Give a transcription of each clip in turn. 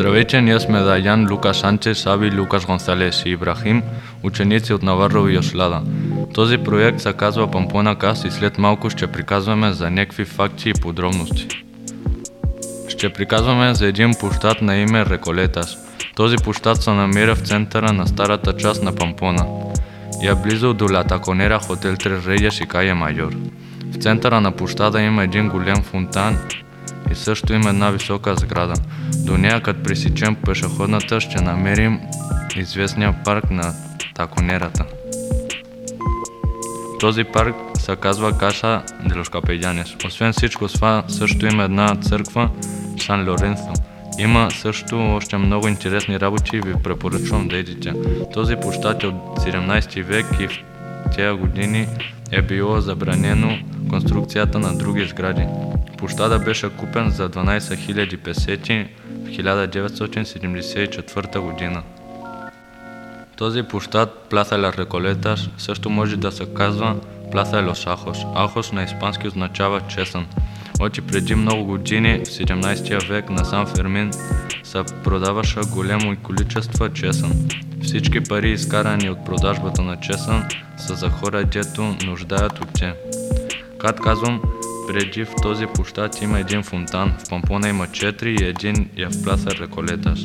Здравейте, ние сме Даян, Лукас Санчес, Саби, Лукас Гонсалес и Ибрахим, ученици от Наварро и Ослада. Този проект се казва Пампона Каст и след малко ще приказваме за някакви факти и подробности. Ще приказваме за един площад на име Реколетас. Този площад се намира в центъра на старата част на Пампона. Я близо до Ла Таконера хотел Tres Reyes и Кая Майор. В центъра на площада има един голям фонтан и също има една висока сграда. До нея, като пресечем пешеходната, ще намерим известния парк на Таконерата. Този парк се казва Каша де los. Освен всичко това, също има една църква Сан Лоренцо. Има също още много интересни работи и ви препоръчвам да идите. Този площад е от 17 век и в тези години е било забранено конструкцията на други сгради. Площада беше купен за 12 000 песети в 1974 година. Този площад, Пласа Ла Реколетас, също може да се казва Пласа Лос Ахос. Ахос на испански означава чесън. Оти преди много години, в 17 век на Сан Фермин, се продаваше голямо количество чесън. Всички пари, изкарани от продажбата на чесън, са за хора, дето нуждаят от те. Как казвам, преди в този площад има един фонтан, в Пампона има 4 и един е в Пласа Реколетас.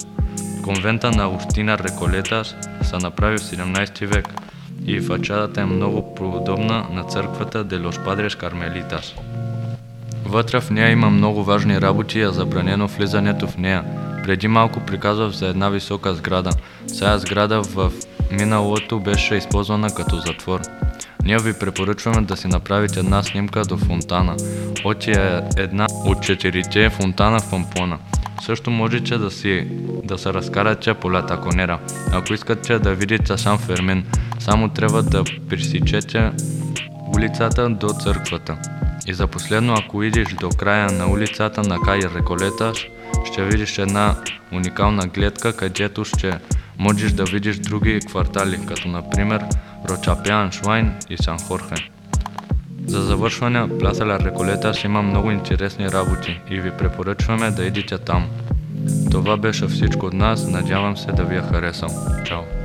Конвента на Устина Реколетас се направи в 17 век и фачадата е много подобна на църквата де Лос Падрес Кармелитас. Вътре в нея има много важни работи и е забранено влизането в нея. Преди малко приказвах за една висока сграда. Сега сграда в миналото беше използвана като затвор. Ние ви препоръчваме да си направите една снимка до фонтана. Оти е една от четирите фонтана в Пампона. Също можете да, си, да се разкарате по Латаконера. Ако искате да видите сам Фермин, само трябва да пресичете улицата до църквата. И за последно, ако идиш до края на улицата на Кай Реколета, ще видиш една уникална гледка, където ще можеш да видиш други квартали, като например Рочапян, Швайн и Сан Хорхе. За завършване, Пласа Ла Реколета ще има много интересни работи и ви препоръчваме да идите там. Това беше всичко от нас, надявам се да ви е харесал. Чао!